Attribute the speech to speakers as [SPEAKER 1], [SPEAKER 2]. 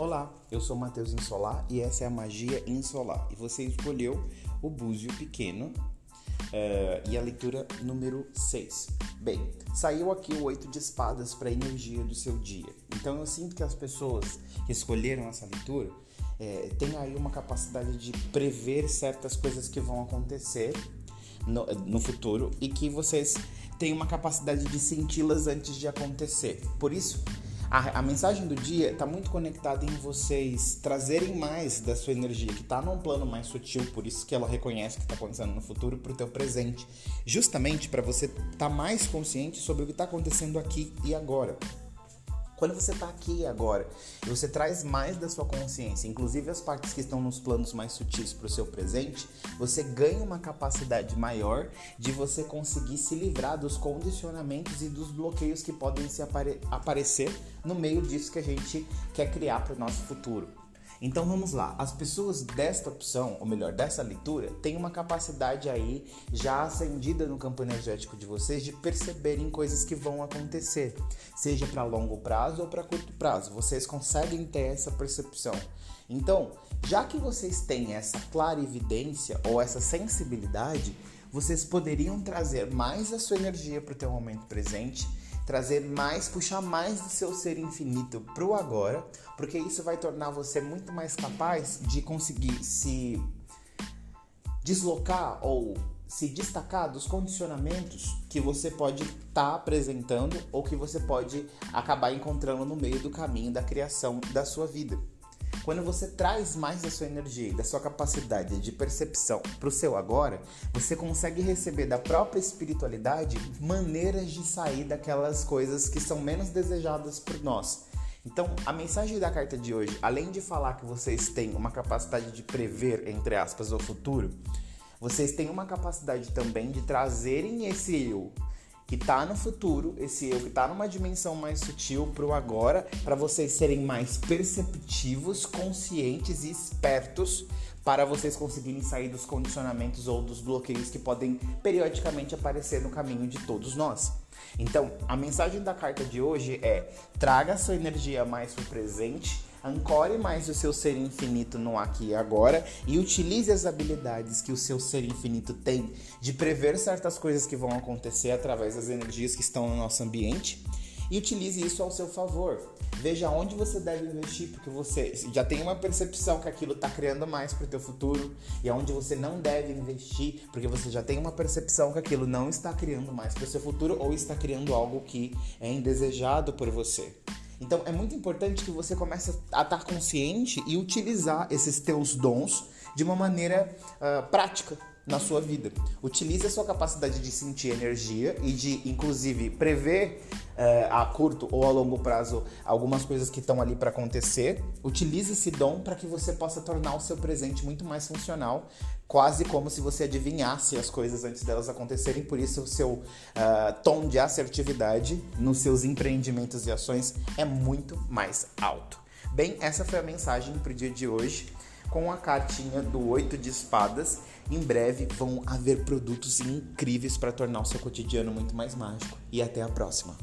[SPEAKER 1] Olá, eu sou Matheus Insolar e essa é a Magia Insolar. E você escolheu o Búzio Pequeno uh, e a leitura número 6. Bem, saiu aqui o Oito de Espadas para a energia do seu dia. Então eu sinto que as pessoas que escolheram essa leitura é, têm aí uma capacidade de prever certas coisas que vão acontecer no, no futuro e que vocês têm uma capacidade de senti-las antes de acontecer. Por isso, a, a mensagem do dia está muito conectada em vocês trazerem mais da sua energia, que está num plano mais sutil, por isso que ela reconhece que está acontecendo no futuro para o teu presente, justamente para você estar tá mais consciente sobre o que está acontecendo aqui e agora. Quando você está aqui agora você traz mais da sua consciência, inclusive as partes que estão nos planos mais sutis para o seu presente, você ganha uma capacidade maior de você conseguir se livrar dos condicionamentos e dos bloqueios que podem se apare aparecer no meio disso que a gente quer criar para o nosso futuro. Então vamos lá, as pessoas desta opção, ou melhor, dessa leitura, têm uma capacidade aí já acendida no campo energético de vocês de perceberem coisas que vão acontecer, seja para longo prazo ou para curto prazo. Vocês conseguem ter essa percepção. Então, já que vocês têm essa clarividência ou essa sensibilidade, vocês poderiam trazer mais a sua energia para o teu momento presente trazer mais, puxar mais do seu ser infinito para o agora, porque isso vai tornar você muito mais capaz de conseguir se deslocar ou se destacar dos condicionamentos que você pode estar tá apresentando ou que você pode acabar encontrando no meio do caminho da criação da sua vida. Quando você traz mais da sua energia e da sua capacidade de percepção para o seu agora, você consegue receber da própria espiritualidade maneiras de sair daquelas coisas que são menos desejadas por nós. Então, a mensagem da carta de hoje, além de falar que vocês têm uma capacidade de prever, entre aspas, o futuro, vocês têm uma capacidade também de trazerem esse eu que está no futuro, esse eu que está numa dimensão mais sutil para o agora, para vocês serem mais perceptivos, conscientes e espertos para vocês conseguirem sair dos condicionamentos ou dos bloqueios que podem periodicamente aparecer no caminho de todos nós. Então, a mensagem da carta de hoje é: traga sua energia mais para o presente Ancore mais o seu ser infinito no aqui e agora e utilize as habilidades que o seu ser infinito tem de prever certas coisas que vão acontecer através das energias que estão no nosso ambiente e utilize isso ao seu favor. Veja onde você deve investir, porque você já tem uma percepção que aquilo está criando mais para o teu futuro, e aonde você não deve investir, porque você já tem uma percepção que aquilo não está criando mais para o seu futuro ou está criando algo que é indesejado por você. Então é muito importante que você comece a estar consciente e utilizar esses teus dons de uma maneira uh, prática na sua vida. Utilize a sua capacidade de sentir energia e de, inclusive, prever uh, a curto ou a longo prazo algumas coisas que estão ali para acontecer. Utilize esse dom para que você possa tornar o seu presente muito mais funcional, quase como se você adivinhasse as coisas antes delas acontecerem. Por isso, o seu uh, tom de assertividade nos seus empreendimentos e ações é muito mais alto. Bem, essa foi a mensagem para o dia de hoje com a cartinha do oito de espadas. Em breve vão haver produtos incríveis para tornar o seu cotidiano muito mais mágico. E até a próxima.